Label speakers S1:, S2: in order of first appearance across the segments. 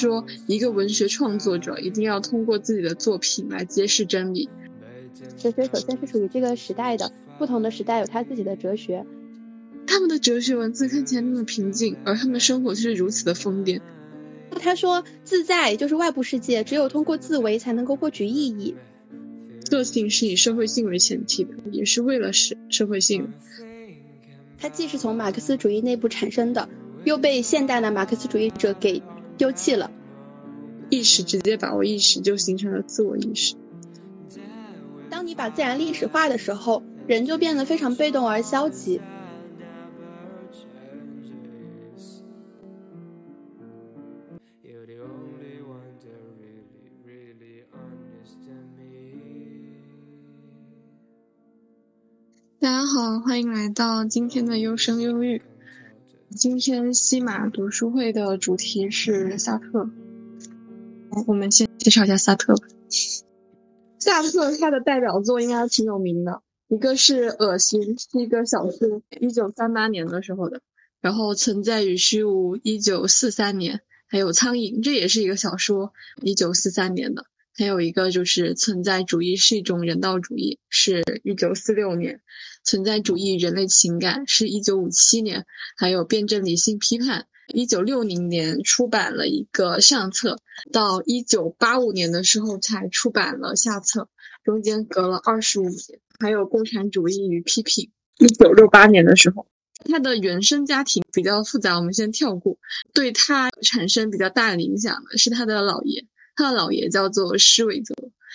S1: 说，一个文学创作者一定要通过自己的作品来揭示真理。
S2: 哲学首先是属于这个时代的，不同的时代有他自己的哲学。
S1: 他们的哲学文字看起来那么平静，而他们的生活却是如此的疯癫。
S2: 他说，自在就是外部世界，只有通过自为才能够获取意义。
S1: 个性是以社会性为前提的，也是为了社社会性。
S2: 它既是从马克思主义内部产生的，又被现代的马克思主义者给丢弃了。
S1: 意识直接把握意识，就形成了自我意识。
S2: 当你把自然历史化的时候，人就变得非常被动而消极。
S1: 大家好，欢迎来到今天的优生优育。今天西马读书会的主题是萨特。我们先介绍一下萨特吧。萨特他的代表作应该挺有名的，一个是《恶心》，是一个小说，一九三八年的时候的。然后《存在与虚无》，一九四三年，还有《苍蝇》，这也是一个小说，一九四三年的。还有一个就是存在主义是一种人道主义，是一九四六年。存在主义人类情感是一九五七年，还有辩证理性批判，一九六零年出版了一个上册，到一九八五年的时候才出版了下册，中间隔了二十五年。还有共产主义与批评，一九六八年的时候，他的原生家庭比较复杂，我们先跳过。对他产生比较大的影响的是他的姥爷，他的姥爷叫做施韦泽，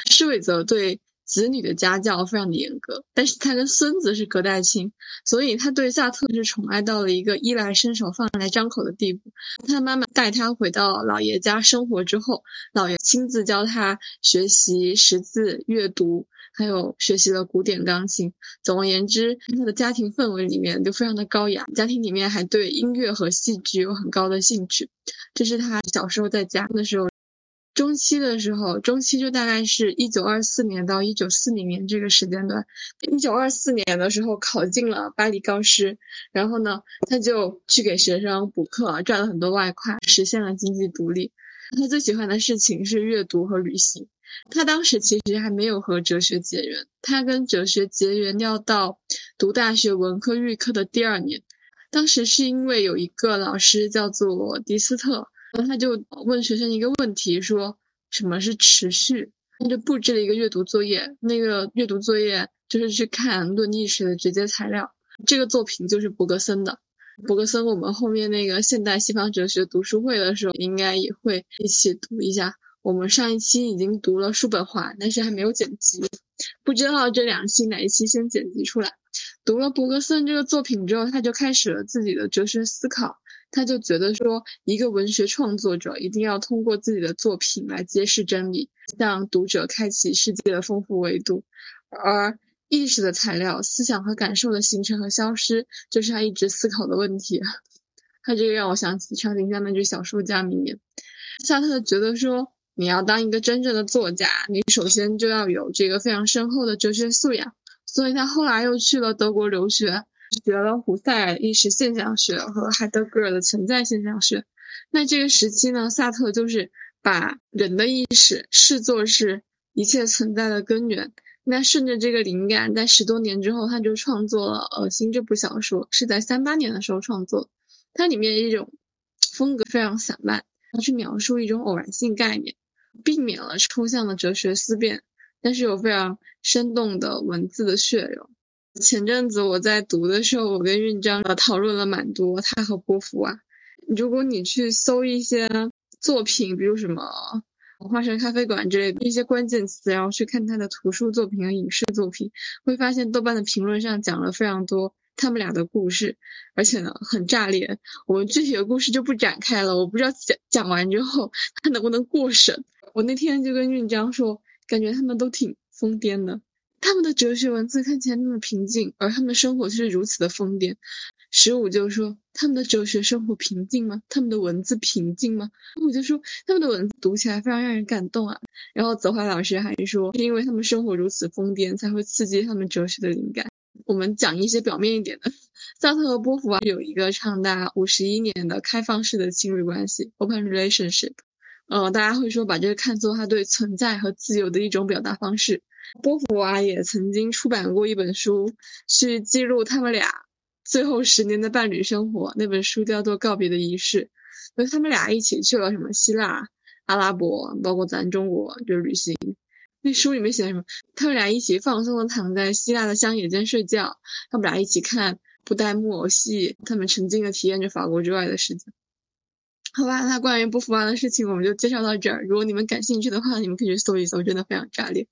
S1: 施韦泽对。子女的家教非常的严格，但是他跟孙子是隔代亲，所以他对萨特是宠爱到了一个衣来伸手、饭来张口的地步。他妈妈带他回到姥爷家生活之后，姥爷亲自教他学习识字、阅读，还有学习了古典钢琴。总而言之，他的家庭氛围里面就非常的高雅，家庭里面还对音乐和戏剧有很高的兴趣。这是他小时候在家的时候。中期的时候，中期就大概是一九二四年到一九四零年这个时间段。一九二四年的时候考进了巴黎高师，然后呢，他就去给学生补课，赚了很多外快，实现了经济独立。他最喜欢的事情是阅读和旅行。他当时其实还没有和哲学结缘，他跟哲学结缘要到读大学文科预科的第二年。当时是因为有一个老师叫做迪斯特。然后他就问学生一个问题，说什么是持续？他就布置了一个阅读作业，那个阅读作业就是去看《论意识》的直接材料。这个作品就是伯格森的。伯格森，我们后面那个现代西方哲学读书会的时候，应该也会一起读一下。我们上一期已经读了叔本华，但是还没有剪辑，不知道这两期哪一期先剪辑出来。读了伯格森这个作品之后，他就开始了自己的哲学思考。他就觉得说，一个文学创作者一定要通过自己的作品来揭示真理，向读者开启世界的丰富维度。而意识的材料、思想和感受的形成和消失，就是他一直思考的问题。他这个让我想起长颈鹿那句小说家名言：夏特觉得说，你要当一个真正的作家，你首先就要有这个非常深厚的哲学素养。所以他后来又去了德国留学。学了胡塞尔意识现象学和海德格尔的存在现象学。那这个时期呢，萨特就是把人的意识视作是一切存在的根源。那顺着这个灵感，在十多年之后，他就创作了《恶心》这部小说，是在三八年的时候创作。它里面一种风格非常散漫，它去描述一种偶然性概念，避免了抽象的哲学思辨，但是有非常生动的文字的血肉。前阵子我在读的时候，我跟韵章讨论了蛮多他和波伏娃。如果你去搜一些作品，比如什么《花神咖啡馆》之类的一些关键词，然后去看他的图书作品和影视作品，会发现豆瓣的评论上讲了非常多他们俩的故事，而且呢很炸裂。我们具体的故事就不展开了，我不知道讲讲完之后他能不能过审。我那天就跟韵章说，感觉他们都挺疯癫的。他们的哲学文字看起来那么平静，而他们的生活却是如此的疯癫。十五就说他们的哲学生活平静吗？他们的文字平静吗？我就说他们的文字读起来非常让人感动啊。然后泽华老师还说，是因为他们生活如此疯癫，才会刺激他们哲学的灵感。我们讲一些表面一点的，萨特和波伏娃有一个长达五十一年的开放式的亲密关系 （open relationship）。呃，大家会说把这个看作他对存在和自由的一种表达方式。波伏娃也曾经出版过一本书，去记录他们俩最后十年的伴侣生活。那本书叫做《告别的仪式》，所以他们俩一起去了什么希腊、阿拉伯，包括咱中国，就是旅行。那书里面写的什么？他们俩一起放松的躺在希腊的乡野间睡觉，他们俩一起看布袋木偶戏，他们沉浸的体验着法国之外的世界。好吧，那关于波伏娃的事情我们就介绍到这儿。如果你们感兴趣的话，你们可以去搜一搜，真的非常炸裂。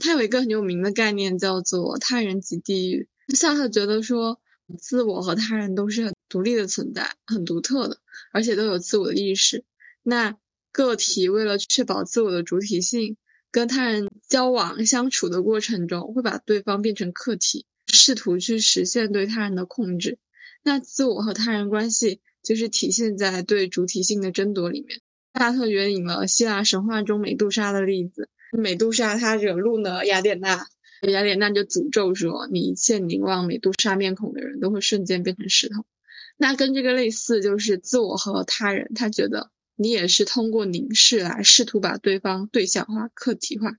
S1: 他有一个很有名的概念叫做“他人即地狱”。萨特觉得说，自我和他人都是很独立的存在，很独特的，而且都有自我的意识。那个体为了确保自我的主体性，跟他人交往相处的过程中，会把对方变成客体，试图去实现对他人的控制。那自我和他人关系就是体现在对主体性的争夺里面。萨特援引了希腊神话中美杜莎的例子。美杜莎她惹怒了雅典娜，雅典娜就诅咒说：“你一切凝望美杜莎面孔的人都会瞬间变成石头。”那跟这个类似，就是自我和他人，他觉得你也是通过凝视来试图把对方对象化、客体化，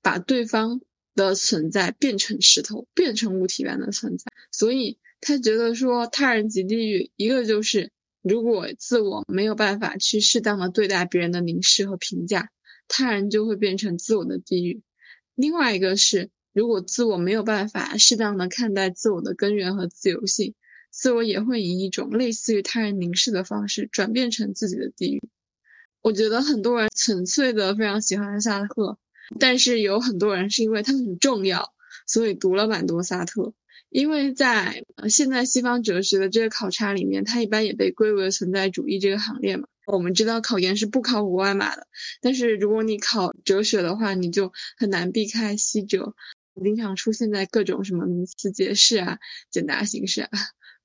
S1: 把对方的存在变成石头，变成物体般的存在。所以他觉得说，他人即地狱，一个就是如果自我没有办法去适当的对待别人的凝视和评价。他人就会变成自我的地狱。另外一个是，如果自我没有办法适当的看待自我的根源和自由性，自我也会以一种类似于他人凝视的方式转变成自己的地狱。我觉得很多人纯粹的非常喜欢萨特，但是有很多人是因为他很重要，所以读了蛮多萨特。因为在现在西方哲学的这个考察里面，它一般也被归为存在主义这个行列嘛。我们知道考研是不考国外码的，但是如果你考哲学的话，你就很难避开西哲，经常出现在各种什么名词解释啊、简答形式啊。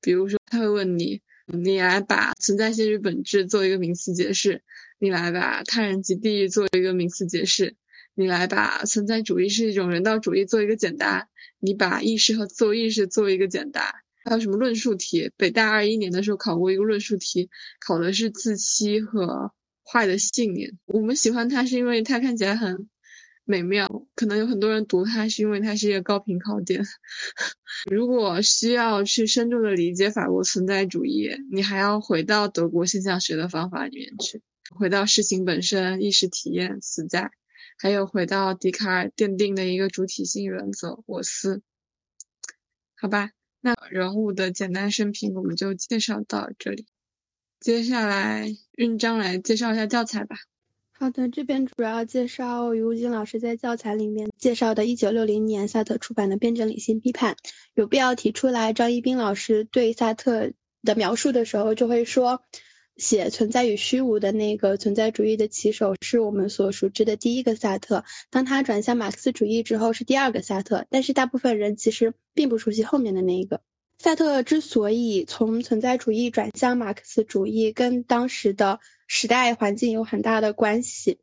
S1: 比如说，他会问你，你来把存在先于本质做一个名词解释，你来把他人即地狱做一个名词解释，你来把存在主义是一种人道主义做一个简答，你把意识和自由意识做一个简答。还有什么论述题？北大二一年的时候考过一个论述题，考的是自欺和坏的信念。我们喜欢它是因为它看起来很美妙，可能有很多人读它是因为它是一个高频考点。如果需要去深入的理解法国存在主义，你还要回到德国现象学的方法里面去，回到事情本身、意识体验、存在，还有回到笛卡尔奠定的一个主体性原则——我思。好吧。那人物的简单生平我们就介绍到这里，接下来韵章来介绍一下教材吧。
S2: 好的，这边主要介绍于金老师在教材里面介绍的1960年萨特出版的《辩证理性批判》。有必要提出来，张一斌老师对萨特的描述的时候就会说。写存在与虚无的那个存在主义的旗手是我们所熟知的第一个萨特，当他转向马克思主义之后是第二个萨特，但是大部分人其实并不熟悉后面的那一个。萨特之所以从存在主义转向马克思主义，跟当时的时代环境有很大的关系。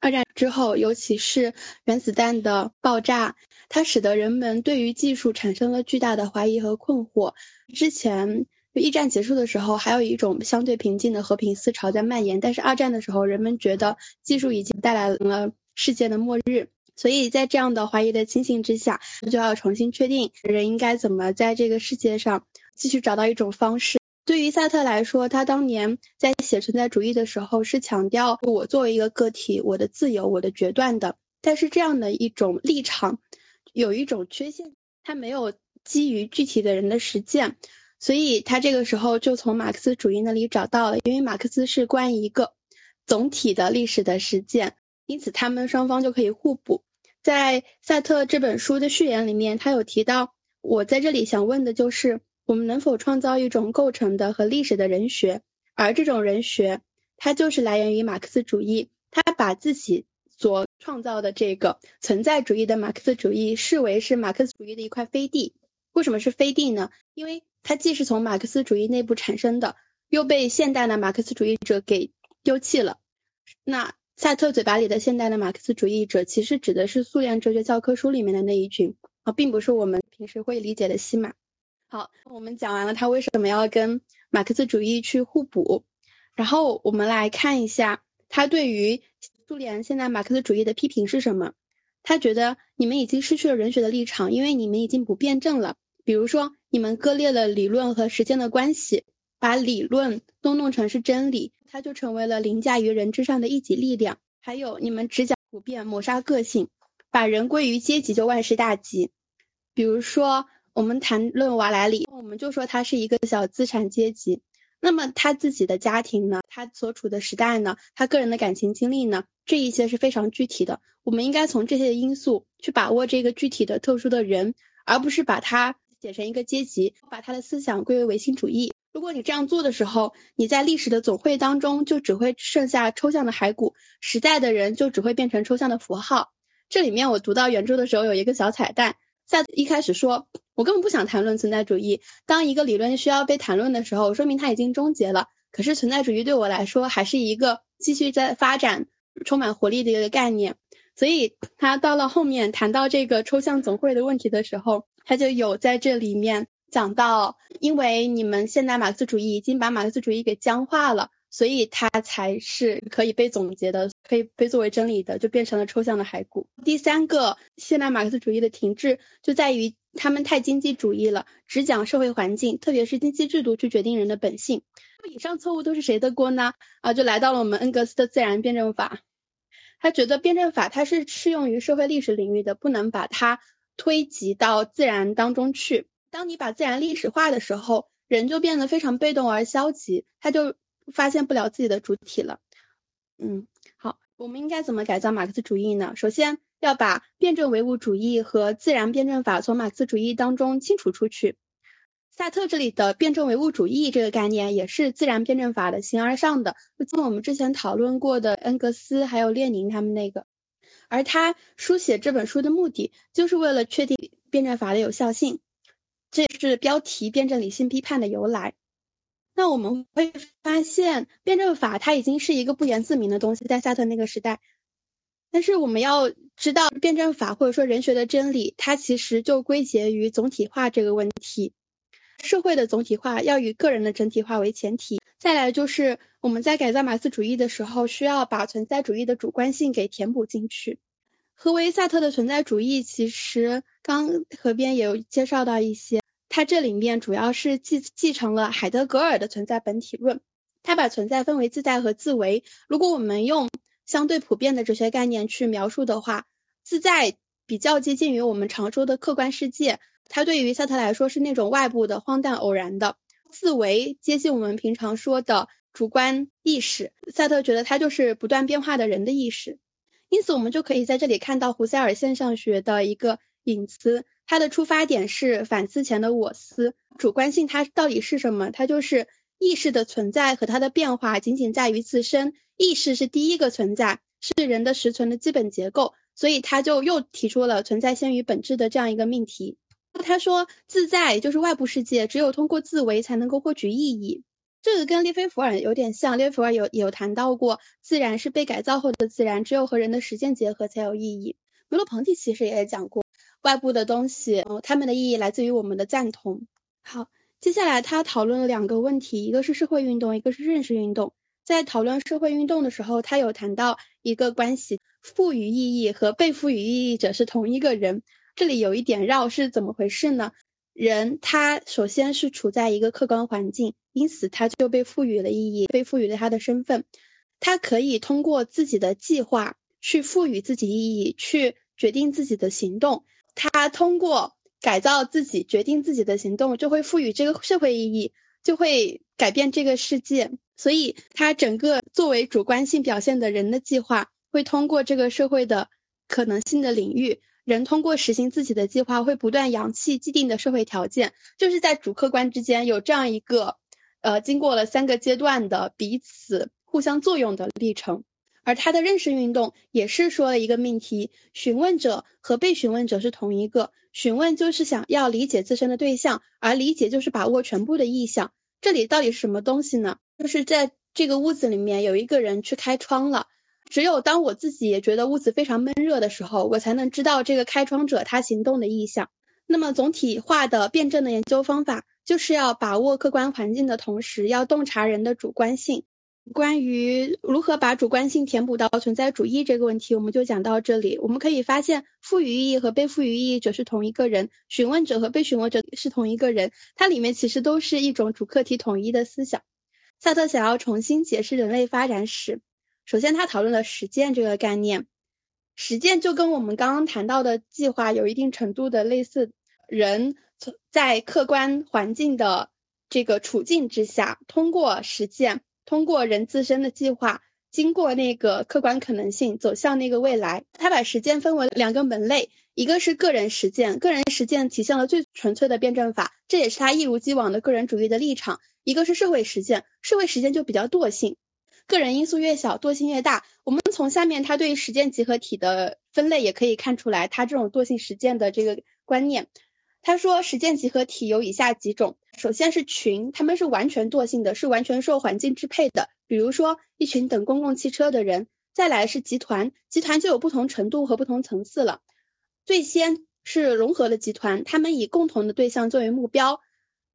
S2: 二战之后，尤其是原子弹的爆炸，它使得人们对于技术产生了巨大的怀疑和困惑。之前。就一战结束的时候，还有一种相对平静的和平思潮在蔓延。但是二战的时候，人们觉得技术已经带来了世界的末日，所以在这样的怀疑的情形之下，就要重新确定人应该怎么在这个世界上继续找到一种方式。对于萨特来说，他当年在写存在主义的时候，是强调我作为一个个体，我的自由，我的决断的。但是这样的一种立场有一种缺陷，他没有基于具体的人的实践。所以他这个时候就从马克思主义那里找到了，因为马克思是关于一个总体的历史的实践，因此他们双方就可以互补。在萨特这本书的序言里面，他有提到，我在这里想问的就是，我们能否创造一种构成的和历史的人学？而这种人学，它就是来源于马克思主义，他把自己所创造的这个存在主义的马克思主义视为是马克思主义的一块飞地。为什么是飞地呢？因为它既是从马克思主义内部产生的，又被现代的马克思主义者给丢弃了。那萨特嘴巴里的现代的马克思主义者，其实指的是苏联哲学教科书里面的那一群啊，并不是我们平时会理解的西马。好，我们讲完了他为什么要跟马克思主义去互补，然后我们来看一下他对于苏联现代马克思主义的批评是什么？他觉得你们已经失去了人学的立场，因为你们已经不辩证了。比如说，你们割裂了理论和实践的关系，把理论都弄成是真理，它就成为了凌驾于人之上的一己力量。还有，你们只讲普遍，抹杀个性，把人归于阶级就万事大吉。比如说，我们谈论瓦莱里，我们就说他是一个小资产阶级。那么他自己的家庭呢？他所处的时代呢？他个人的感情经历呢？这一些是非常具体的。我们应该从这些因素去把握这个具体的、特殊的人，而不是把他写成一个阶级，把他的思想归为唯心主义。如果你这样做的时候，你在历史的总会当中就只会剩下抽象的骸骨，时代的人就只会变成抽象的符号。这里面我读到原著的时候有一个小彩蛋，在一开始说。我根本不想谈论存在主义。当一个理论需要被谈论的时候，说明它已经终结了。可是存在主义对我来说还是一个继续在发展、充满活力的一个概念。所以他到了后面谈到这个抽象总会的问题的时候，他就有在这里面讲到，因为你们现代马克思主义已经把马克思主义给僵化了。所以它才是可以被总结的，可以被作为真理的，就变成了抽象的骸骨。第三个，现代马克思主义的停滞就在于他们太经济主义了，只讲社会环境，特别是经济制度去决定人的本性。以上错误都是谁的锅呢？啊，就来到了我们恩格斯的自然辩证法。他觉得辩证法它是适用于社会历史领域的，不能把它推及到自然当中去。当你把自然历史化的时候，人就变得非常被动而消极，他就。发现不了自己的主体了。嗯，好，我们应该怎么改造马克思主义呢？首先要把辩证唯物主义和自然辩证法从马克思主义当中清除出去。萨特这里的辩证唯物主义这个概念也是自然辩证法的形而上的，就我们之前讨论过的恩格斯还有列宁他们那个。而他书写这本书的目的，就是为了确定辩证法的有效性，这是标题“辩证理性批判”的由来。那我们会发现，辩证法它已经是一个不言自明的东西，在萨特那个时代。但是我们要知道，辩证法或者说人学的真理，它其实就归结于总体化这个问题。社会的总体化要以个人的整体化为前提。再来就是我们在改造马克思主义的时候，需要把存在主义的主观性给填补进去。何为萨特的存在主义？其实刚河边也有介绍到一些。它这里面主要是继继承了海德格尔的存在本体论，它把存在分为自在和自为。如果我们用相对普遍的哲学概念去描述的话，自在比较接近于我们常说的客观世界，它对于萨特来说是那种外部的、荒诞、偶然的；自为接近我们平常说的主观意识，萨特觉得它就是不断变化的人的意识。因此，我们就可以在这里看到胡塞尔现象学的一个影子。它的出发点是反思前的我思，主观性它到底是什么？它就是意识的存在和它的变化仅仅在于自身，意识是第一个存在，是人的实存的基本结构，所以他就又提出了存在先于本质的这样一个命题。他说自在就是外部世界，只有通过自为才能够获取意义。这个跟列菲伏尔有点像，列菲伏尔有有谈到过，自然是被改造后的自然，只有和人的实践结合才有意义。梅洛庞蒂其实也讲过。外部的东西，它们的意义来自于我们的赞同。好，接下来他讨论了两个问题，一个是社会运动，一个是认识运动。在讨论社会运动的时候，他有谈到一个关系，赋予意义和被赋予意义者是同一个人。这里有一点绕，是怎么回事呢？人他首先是处在一个客观环境，因此他就被赋予了意义，被赋予了他的身份。他可以通过自己的计划去赋予自己意义，去决定自己的行动。他通过改造自己，决定自己的行动，就会赋予这个社会意义，就会改变这个世界。所以，他整个作为主观性表现的人的计划，会通过这个社会的可能性的领域，人通过实行自己的计划，会不断扬弃既定的社会条件，就是在主客观之间有这样一个，呃，经过了三个阶段的彼此互相作用的历程。而他的认识运动也是说了一个命题：询问者和被询问者是同一个。询问就是想要理解自身的对象，而理解就是把握全部的意向。这里到底是什么东西呢？就是在这个屋子里面有一个人去开窗了。只有当我自己也觉得屋子非常闷热的时候，我才能知道这个开窗者他行动的意向。那么总体化的辩证的研究方法，就是要把握客观环境的同时，要洞察人的主观性。关于如何把主观性填补到存在主义这个问题，我们就讲到这里。我们可以发现，赋予意义和被赋予意义者是同一个人，询问者和被询问者是同一个人，它里面其实都是一种主客体统一的思想。萨特想要重新解释人类发展史，首先他讨论了实践这个概念。实践就跟我们刚刚谈到的计划有一定程度的类似，人在客观环境的这个处境之下，通过实践。通过人自身的计划，经过那个客观可能性，走向那个未来。他把实践分为两个门类，一个是个人实践，个人实践体现了最纯粹的辩证法，这也是他一如既往的个人主义的立场。一个是社会实践，社会实践就比较惰性，个人因素越小，惰性越大。我们从下面他对实践集合体的分类也可以看出来，他这种惰性实践的这个观念。他说，实践集合体有以下几种。首先是群，他们是完全惰性的，是完全受环境支配的。比如说，一群等公共汽车的人。再来是集团，集团就有不同程度和不同层次了。最先是融合的集团，他们以共同的对象作为目标，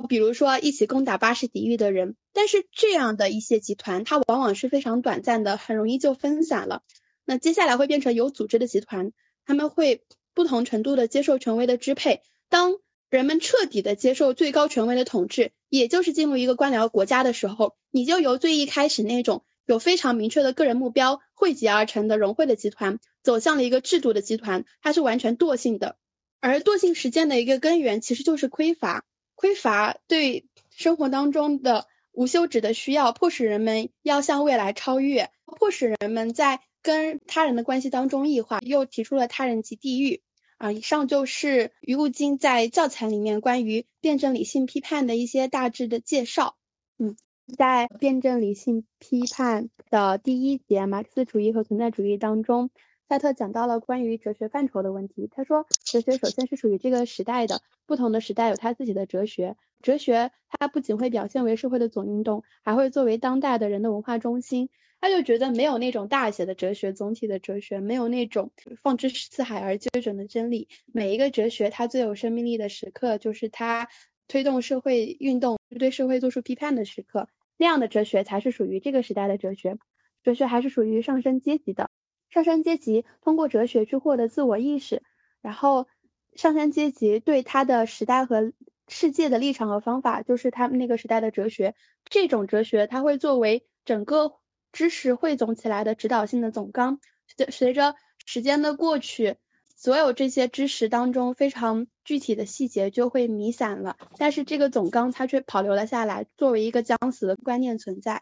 S2: 比如说一起攻打巴士底狱的人。但是这样的一些集团，它往往是非常短暂的，很容易就分散了。那接下来会变成有组织的集团，他们会不同程度的接受权威的支配。当人们彻底的接受最高权威的统治，也就是进入一个官僚国家的时候，你就由最一开始那种有非常明确的个人目标汇集而成的融汇的集团，走向了一个制度的集团，它是完全惰性的。而惰性实践的一个根源其实就是匮乏，匮乏对生活当中的无休止的需要，迫使人们要向未来超越，迫使人们在跟他人的关系当中异化，又提出了他人即地狱。啊，以上就是余物金在教材里面关于辩证理性批判的一些大致的介绍。嗯，在辩证理性批判的第一节马克思主义和存在主义当中，赛特讲到了关于哲学范畴的问题。他说，哲学首先是属于这个时代的，不同的时代有他自己的哲学。哲学它不仅会表现为社会的总运动，还会作为当代的人的文化中心。他就觉得没有那种大写的哲学，总体的哲学没有那种放之四海而皆准的真理。每一个哲学，它最有生命力的时刻，就是它推动社会运动、对社会做出批判的时刻。那样的哲学才是属于这个时代的哲学。哲学还是属于上升阶级的，上升阶级通过哲学去获得自我意识，然后上升阶级对他的时代和世界的立场和方法，就是他们那个时代的哲学。这种哲学，它会作为整个。知识汇总起来的指导性的总纲，随随着时间的过去，所有这些知识当中非常具体的细节就会弥散了，但是这个总纲它却保留了下来，作为一个将死的观念存在。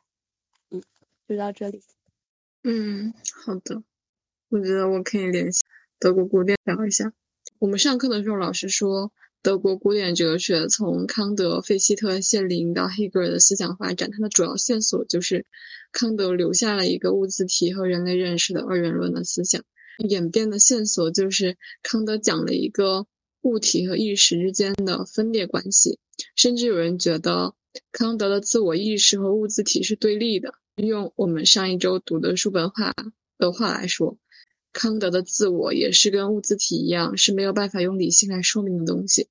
S2: 嗯，就到这里。
S1: 嗯，好的。我觉得我可以联系德国古典聊一下。我们上课的时候，老师说。德国古典哲学从康德、费希特、谢林到黑格尔的思想发展，它的主要线索就是康德留下了一个物自体和人类认识的二元论的思想。演变的线索就是康德讲了一个物体和意识之间的分裂关系，甚至有人觉得康德的自我意识和物自体是对立的。用我们上一周读的叔本华的话来说。康德的自我也是跟物自体一样是没有办法用理性来说明的东西。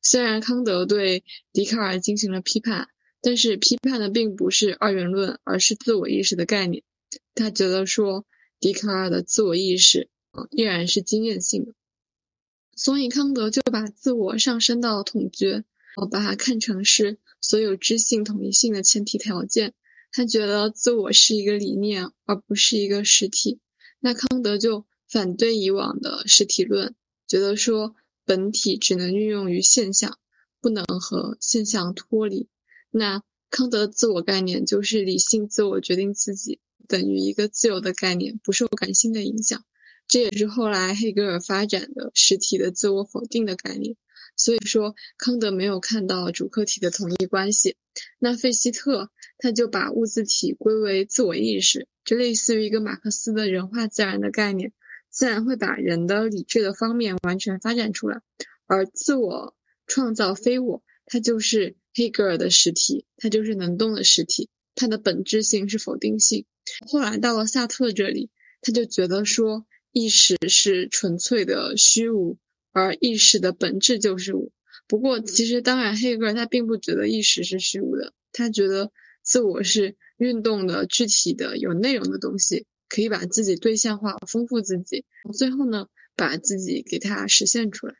S1: 虽然康德对笛卡尔进行了批判，但是批判的并不是二元论，而是自我意识的概念。他觉得说笛卡尔的自我意识啊依然是经验性的，所以康德就把自我上升到统觉，把它看成是所有知性统一性的前提条件。他觉得自我是一个理念，而不是一个实体。那康德就反对以往的实体论，觉得说本体只能运用于现象，不能和现象脱离。那康德的自我概念就是理性自我决定自己，等于一个自由的概念，不受感性的影响。这也是后来黑格尔发展的实体的自我否定的概念。所以说，康德没有看到主客体的统一关系。那费希特他就把物自体归为自我意识，就类似于一个马克思的人化自然的概念，自然会把人的理智的方面完全发展出来。而自我创造非我，它就是黑格尔的实体，它就是能动的实体，它的本质性是否定性。后来到了萨特这里，他就觉得说意识是纯粹的虚无。而意识的本质就是我。不过，其实当然，黑格尔他并不觉得意识是虚无的，他觉得自我是运动的具体的有内容的东西，可以把自己对象化，丰富自己，最后呢，把自己给它实现出来。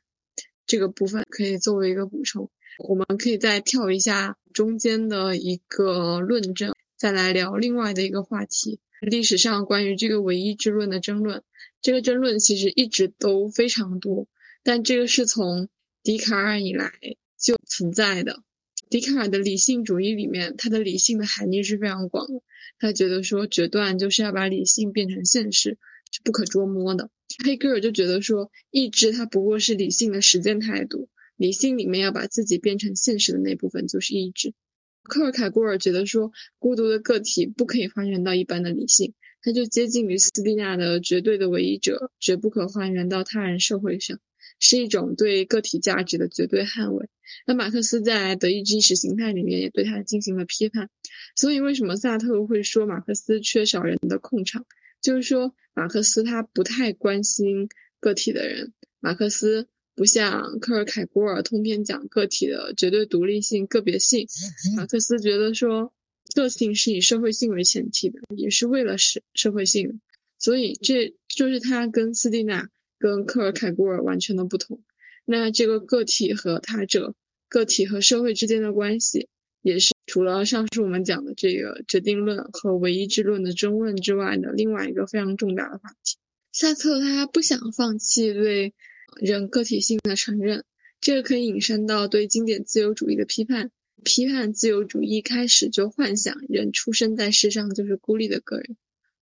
S1: 这个部分可以作为一个补充。我们可以再跳一下中间的一个论证，再来聊另外的一个话题。历史上关于这个唯一之论的争论，这个争论其实一直都非常多，但这个是从笛卡尔以来就存在的。笛卡尔的理性主义里面，他的理性的含义是非常广的。他觉得说决断就是要把理性变成现实，是不可捉摸的。黑格尔就觉得说意志它不过是理性的实践态度。理性里面要把自己变成现实的那部分就是意志。克尔凯郭尔觉得说，孤独的个体不可以还原到一般的理性，它就接近于斯蒂纳的绝对的唯一者，绝不可还原到他人社会上，是一种对个体价值的绝对捍卫。那马克思在《德意志意识形态》里面也对他进行了批判。所以为什么萨特会说马克思缺少人的控场？就是说马克思他不太关心个体的人，马克思。不像科尔凯郭尔通篇讲个体的绝对独立性、个别性，马克思觉得说个性是以社会性为前提的，也是为了社社会性，所以这就是他跟斯蒂纳、跟科尔凯郭尔完全的不同。那这个个体和他者、个体和社会之间的关系，也是除了上述我们讲的这个决定论和唯一之论的争论之外的另外一个非常重大的话题。萨特他不想放弃对。人个体性的承认，这个可以引申到对经典自由主义的批判。批判自由主义开始就幻想人出生在世上就是孤立的个人，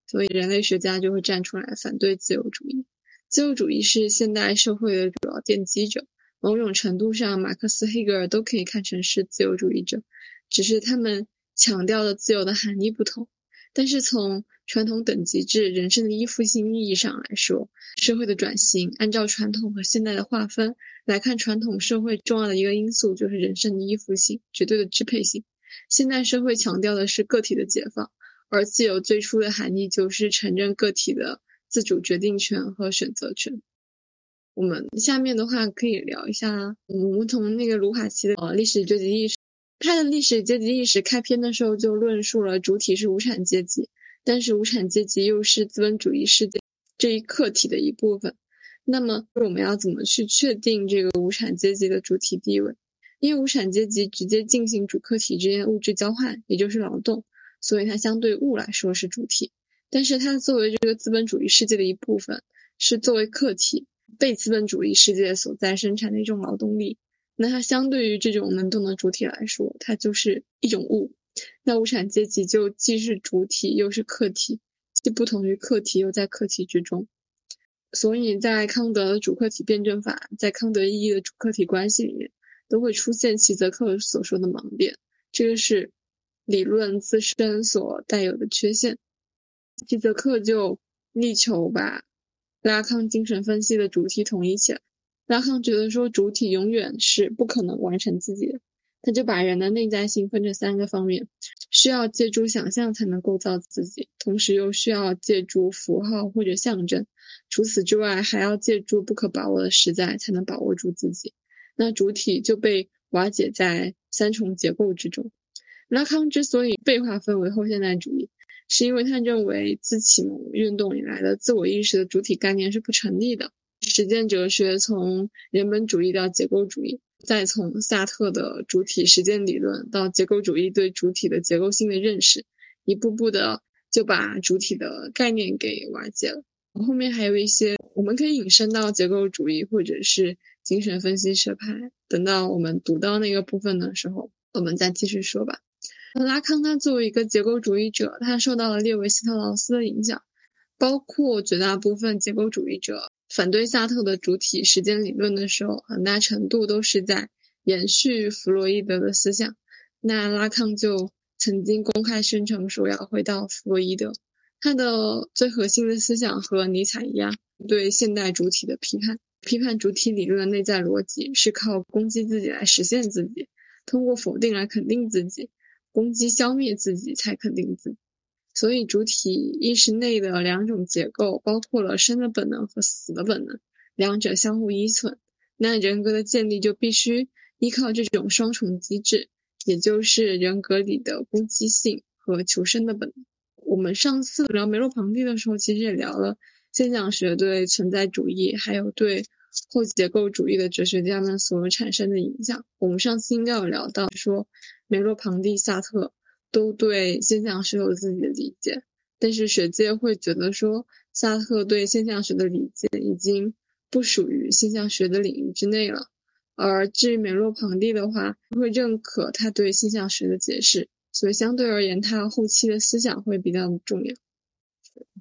S1: 所以人类学家就会站出来反对自由主义。自由主义是现代社会的主要奠基者，某种程度上，马克思、黑格尔都可以看成是自由主义者，只是他们强调的自由的含义不同。但是从传统等级制人生的依附性意义上来说，社会的转型按照传统和现代的划分来看，传统社会重要的一个因素就是人生的依附性、绝对的支配性。现代社会强调的是个体的解放，而自由最初的含义就是承认个体的自主决定权和选择权。我们下面的话可以聊一下，我们从那个卢卡奇的呃历史阶级意识，他的历史阶级意识开篇的时候就论述了主体是无产阶级。但是无产阶级又是资本主义世界这一客体的一部分，那么我们要怎么去确定这个无产阶级的主体地位？因为无产阶级直接进行主客体之间物质交换，也就是劳动，所以它相对物来说是主体。但是它作为这个资本主义世界的一部分，是作为客体被资本主义世界所在生产的一种劳动力，那它相对于这种能动的主体来说，它就是一种物。那无产阶级就既是主体又是客体，既不同于客体又在客体之中。所以在康德的主客体辩证法，在康德意义的主客体关系里面，都会出现齐泽克所说的盲点，这个是理论自身所带有的缺陷。齐泽克就力求把拉康精神分析的主体统一起来。拉康觉得说主体永远是不可能完成自己的。他就把人的内在性分成三个方面，需要借助想象才能构造自己，同时又需要借助符号或者象征，除此之外还要借助不可把握的实在才能把握住自己。那主体就被瓦解在三重结构之中。拉康之所以被划分为后现代主义，是因为他认为自启蒙运动以来的自我意识的主体概念是不成立的。实践哲学从人本主义到结构主义。再从萨特的主体实践理论到结构主义对主体的结构性的认识，一步步的就把主体的概念给瓦解了。后面还有一些我们可以引申到结构主义或者是精神分析学派。等到我们读到那个部分的时候，我们再继续说吧。拉康他作为一个结构主义者，他受到了列维斯特劳斯的影响，包括绝大部分结构主义者。反对萨特的主体时间理论的时候，很大程度都是在延续弗洛伊德的思想。那拉康就曾经公开宣称说要回到弗洛伊德。他的最核心的思想和尼采一样，对现代主体的批判，批判主体理论的内在逻辑是靠攻击自己来实现自己，通过否定来肯定自己，攻击消灭自己才肯定自己。所以，主体意识内的两种结构包括了生的本能和死的本能，两者相互依存。那人格的建立就必须依靠这种双重机制，也就是人格里的攻击性和求生的本能。我们上次聊梅洛庞蒂的时候，其实也聊了现象学对存在主义还有对后结构主义的哲学家们所产生的影响。我们上次应该有聊到说，梅洛庞蒂、萨特都对现象学有自己的理解，但是学界会觉得说，萨特对现象学的理解已经不属于现象学的领域之内了。而至于梅洛庞蒂的话，会认可他对现象学的解释，所以相对而言，他后期的思想会比较重要。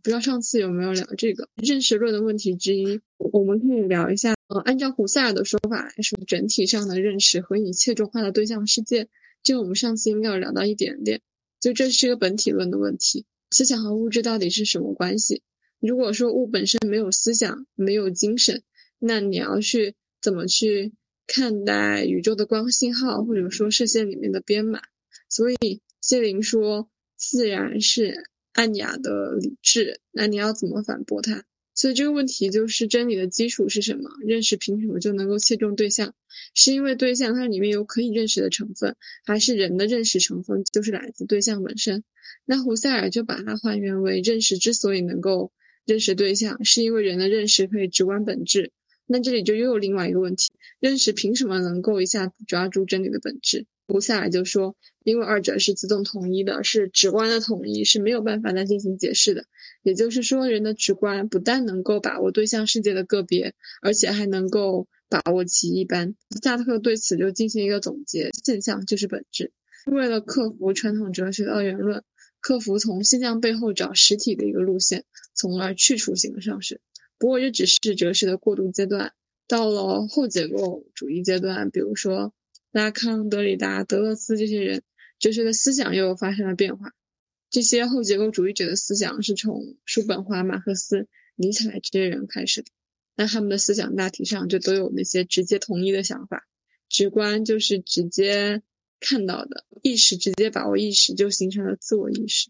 S1: 不知道上次有没有聊这个认识论的问题之一，我们可以聊一下。呃，按照胡塞尔的说法来说，整体上的认识和一切中化的对象世界，就我们上次应该有聊到一点点。就这是一个本体论的问题，思想和物质到底是什么关系？如果说物本身没有思想，没有精神，那你要去怎么去？看待宇宙的光信号，或者说射线里面的编码，所以谢林说自然是暗雅的理智，那你要怎么反驳他？所以这个问题就是真理的基础是什么？认识凭什么就能够切中对象？是因为对象它里面有可以认识的成分，还是人的认识成分就是来自对象本身？那胡塞尔就把它还原为认识之所以能够认识对象，是因为人的认识可以直观本质。那这里就又有另外一个问题：认识凭什么能够一下子抓住真理的本质？胡塞尔就说，因为二者是自动统一的，是直观的统一，是没有办法再进行解释的。也就是说，人的直观不但能够把握对象世界的个别，而且还能够把握其一般。萨特对此就进行一个总结：现象就是本质。为了克服传统哲学的二元论，克服从现象背后找实体的一个路线，从而去除形而上学。不过这只是哲学的过渡阶段，到了后结构主义阶段，比如说拉康、德里达、德勒斯这些人，哲学的思想又发生了变化。这些后结构主义者的思想是从叔本华、马克思、尼采这些人开始的，那他们的思想大体上就都有那些直接统一的想法，直观就是直接看到的，意识直接把握意识就形成了自我意识。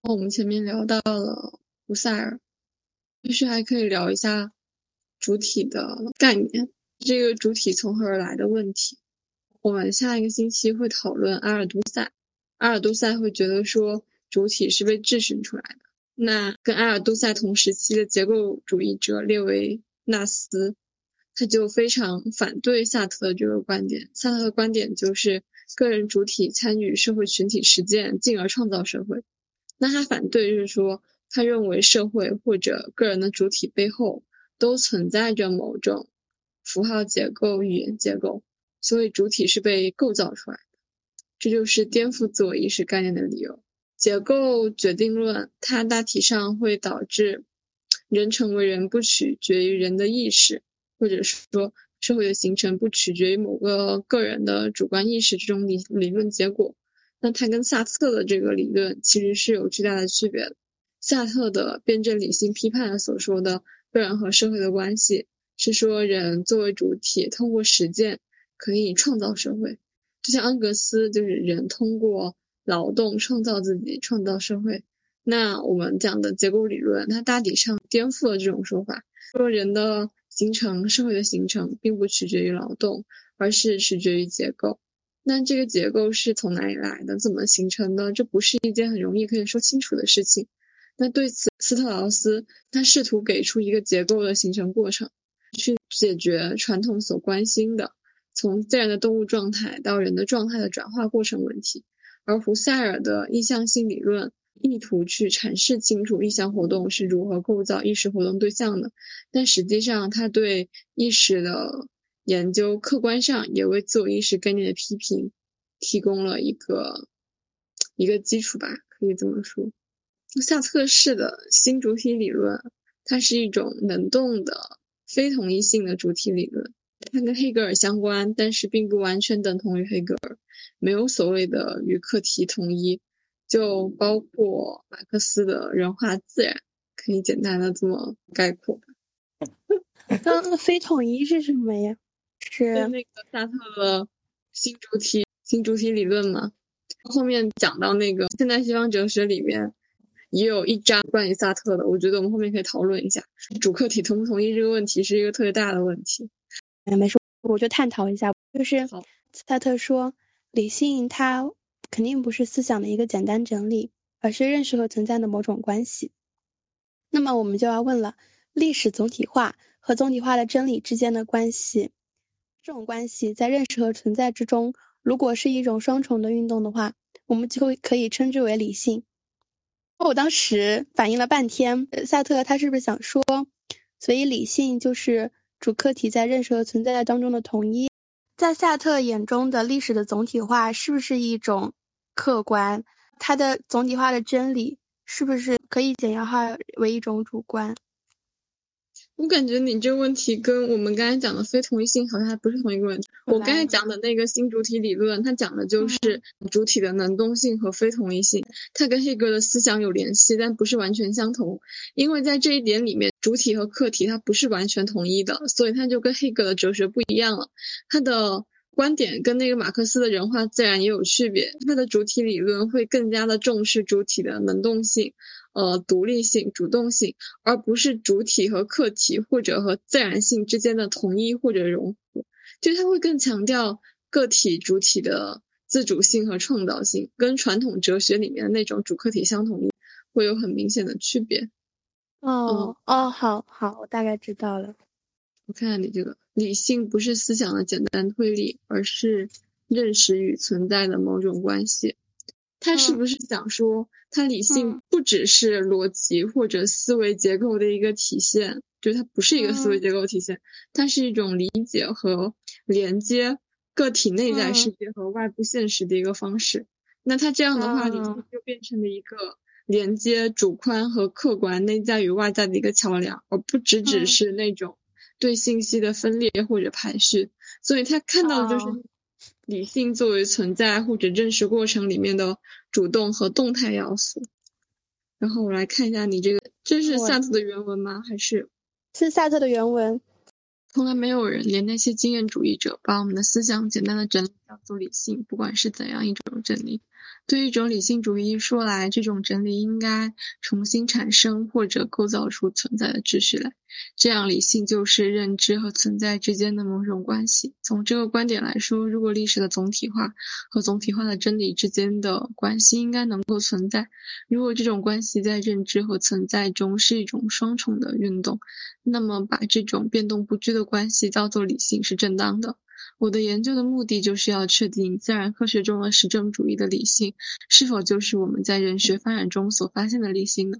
S1: 我们前面聊到了胡塞尔。其实还可以聊一下主体的概念，这个主体从何而来的问题。我们下一个星期会讨论阿尔都塞，阿尔都塞会觉得说主体是被质询出来的。那跟埃尔都塞同时期的结构主义者列维纳斯，他就非常反对萨特的这个观点。萨特的观点就是个人主体参与社会群体实践，进而创造社会。那他反对就是说。他认为社会或者个人的主体背后都存在着某种符号结构、语言结构，所以主体是被构造出来的。这就是颠覆自我意识概念的理由。结构决定论，它大体上会导致人成为人不取决于人的意识，或者说社会的形成不取决于某个个人的主观意识这种理理论结果。那它跟萨特的这个理论其实是有巨大的区别的。萨特的辩证理性批判所说的个人和社会的关系，是说人作为主体通过实践可以创造社会，就像恩格斯就是人通过劳动创造自己，创造社会。那我们讲的结构理论，它大体上颠覆了这种说法，说人的形成、社会的形成并不取决于劳动，而是取决于结构。那这个结构是从哪里来的？怎么形成的？这不是一件很容易可以说清楚的事情。那对此，斯特劳斯他试图给出一个结构的形成过程，去解决传统所关心的从自然的动物状态到人的状态的转化过程问题。而胡塞尔的意向性理论意图去阐释清楚意向活动是如何构造意识活动对象的，但实际上他对意识的研究客观上也为自我意识概念的批评提供了一个一个基础吧，可以这么说。萨特式的新主体理论，它是一种能动的非同一性的主体理论，它跟黑格尔相关，但是并不完全等同于黑格尔，没有所谓的与课题统一，就包括马克思的人化自然，可以简单的这么概括。
S2: 那非统一是什么呀？是
S1: 那个萨特的新主体新主体理论吗？后面讲到那个现代西方哲学里面。也有一章关于萨特的，我觉得我们后面可以讨论一下主客体同不同意这个问题是一个特别大的问题。
S2: 哎，没事，我就探讨一下，就是萨特说理性它肯定不是思想的一个简单整理，而是认识和存在的某种关系。那么我们就要问了：历史总体化和总体化的真理之间的关系，这种关系在认识和存在之中，如果是一种双重的运动的话，我们就可以称之为理性。我当时反应了半天，萨特他是不是想说，所以理性就是主客体在认识和存在当中的统一？在萨特眼中的历史的总体化是不是一种客观？它的总体化的真理是不是可以简要化为一种主观？
S1: 我感觉你这个问题跟我们刚才讲的非同一性好像还不是同一个问题。我刚才讲的那个新主体理论，它讲的就是主体的能动性和非同一性，它跟黑格的思想有联系，但不是完全相同。因为在这一点里面，主体和客体它不是完全统一的，所以它就跟黑格的哲学不一样了。它的观点跟那个马克思的人化自然也有区别。它的主体理论会更加的重视主体的能动性。呃，独立性、主动性，而不是主体和客体或者和自然性之间的统一或者融合，就它会更强调个体主体的自主性和创造性，跟传统哲学里面的那种主客体相统一会有很明显的区别。
S2: 哦哦，好好，我大概知道了。
S1: 我看看你这个，理性不是思想的简单推理，而是认识与存在的某种关系。他是不是想说，他理性不只是逻辑或者思维结构的一个体现，就是它不是一个思维结构体现，它是一种理解和连接个体内在世界和外部现实的一个方式。那他这样的话，理性就变成了一个连接主观和客观、内在与外在的一个桥梁，而不只只是那种对信息的分裂或者排序。所以他看到的就是。理性作为存在或者认识过程里面的主动和动态要素。然后我来看一下你这个，这是萨特的原文吗？还是
S2: 是萨特的原文？
S1: 从来没有人，连那些经验主义者，把我们的思想简单的整理叫做理性，不管是怎样一种整理。对于一种理性主义说来，这种整理应该重新产生或者构造出存在的秩序来。这样，理性就是认知和存在之间的某种关系。从这个观点来说，如果历史的总体化和总体化的真理之间的关系应该能够存在，如果这种关系在认知和存在中是一种双重的运动，那么把这种变动不居的关系叫做理性是正当的。我的研究的目的就是要确定自然科学中的实证主义的理性是否就是我们在人学发展中所发现的理性呢？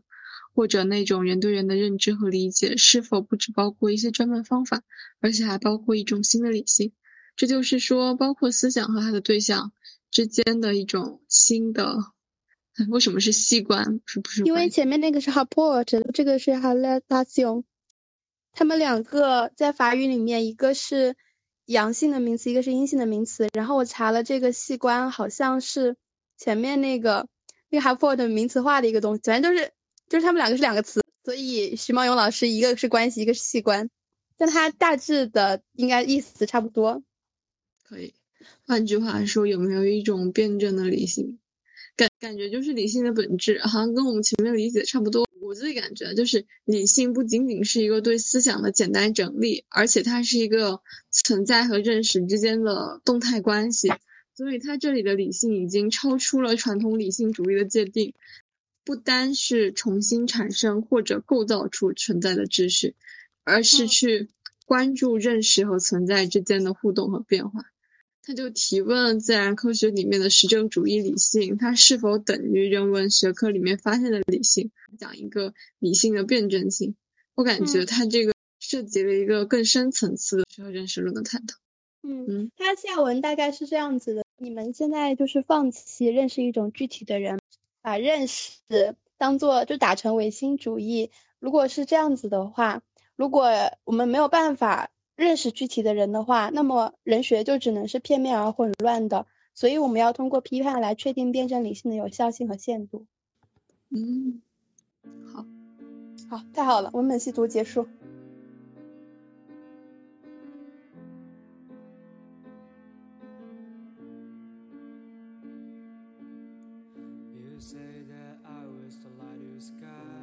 S1: 或者那种人对人的认知和理解是否不只包括一些专门方法，而且还包括一种新的理性？这就是说，包括思想和它的对象之间的一种新的。为什么是细观？是不是？
S2: 因为前面那个是 Happort，这个是 relation，他们两个在法语里面一个是。阳性的名词，一个是阴性的名词。然后我查了这个器官，好像是前面那个那个 have for 名词化的一个东西，反正就是就是他们两个是两个词。所以徐茂勇老师一个是关系，一个是器官，但它大致的应该意思差不多。
S1: 可以，换句话说，有没有一种辩证的理性？感感觉就是理性的本质，好像跟我们前面理解差不多。我自己感觉就是理性不仅仅是一个对思想的简单整理，而且它是一个存在和认识之间的动态关系。所以它这里的理性已经超出了传统理性主义的界定，不单是重新产生或者构造出存在的秩序，而是去关注认识和存在之间的互动和变化。他就提问自然科学里面的实证主义理性，它是否等于人文学科里面发现的理性？讲一个理性的辩证性。我感觉他这个涉及了一个更深层次的社会认识论的探讨。
S2: 嗯嗯，他下文大概是这样子的：你们现在就是放弃认识一种具体的人，把认识当做就打成唯心主义。如果是这样子的话，如果我们没有办法。认识具体的人的话那么人学就只能是片面而混乱的所以我们要通过批判来确定辩证理性的有效性和限度。
S1: 嗯好。
S2: 好太好了文本细读结束。
S3: You say that i was the light sky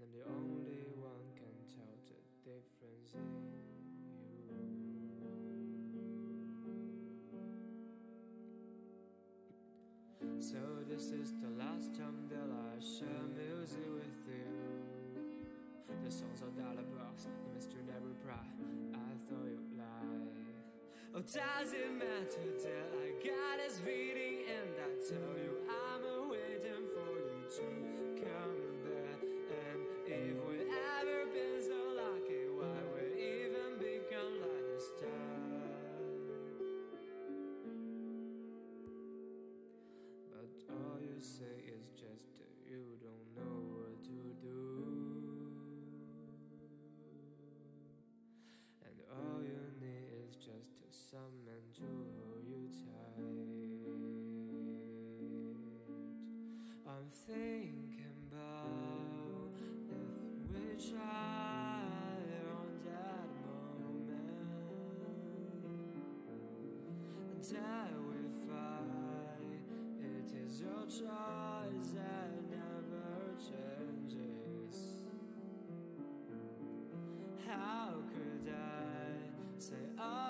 S3: And I'm the only one can tell the difference in you. So this is the last time that I share music with you. The songs are dollar box, the mystery never pry. I thought you lied. Oh does it matter that I got this reading And I tell you I'm waiting for you too? terrified. It is your choice that never changes. How could I say, oh?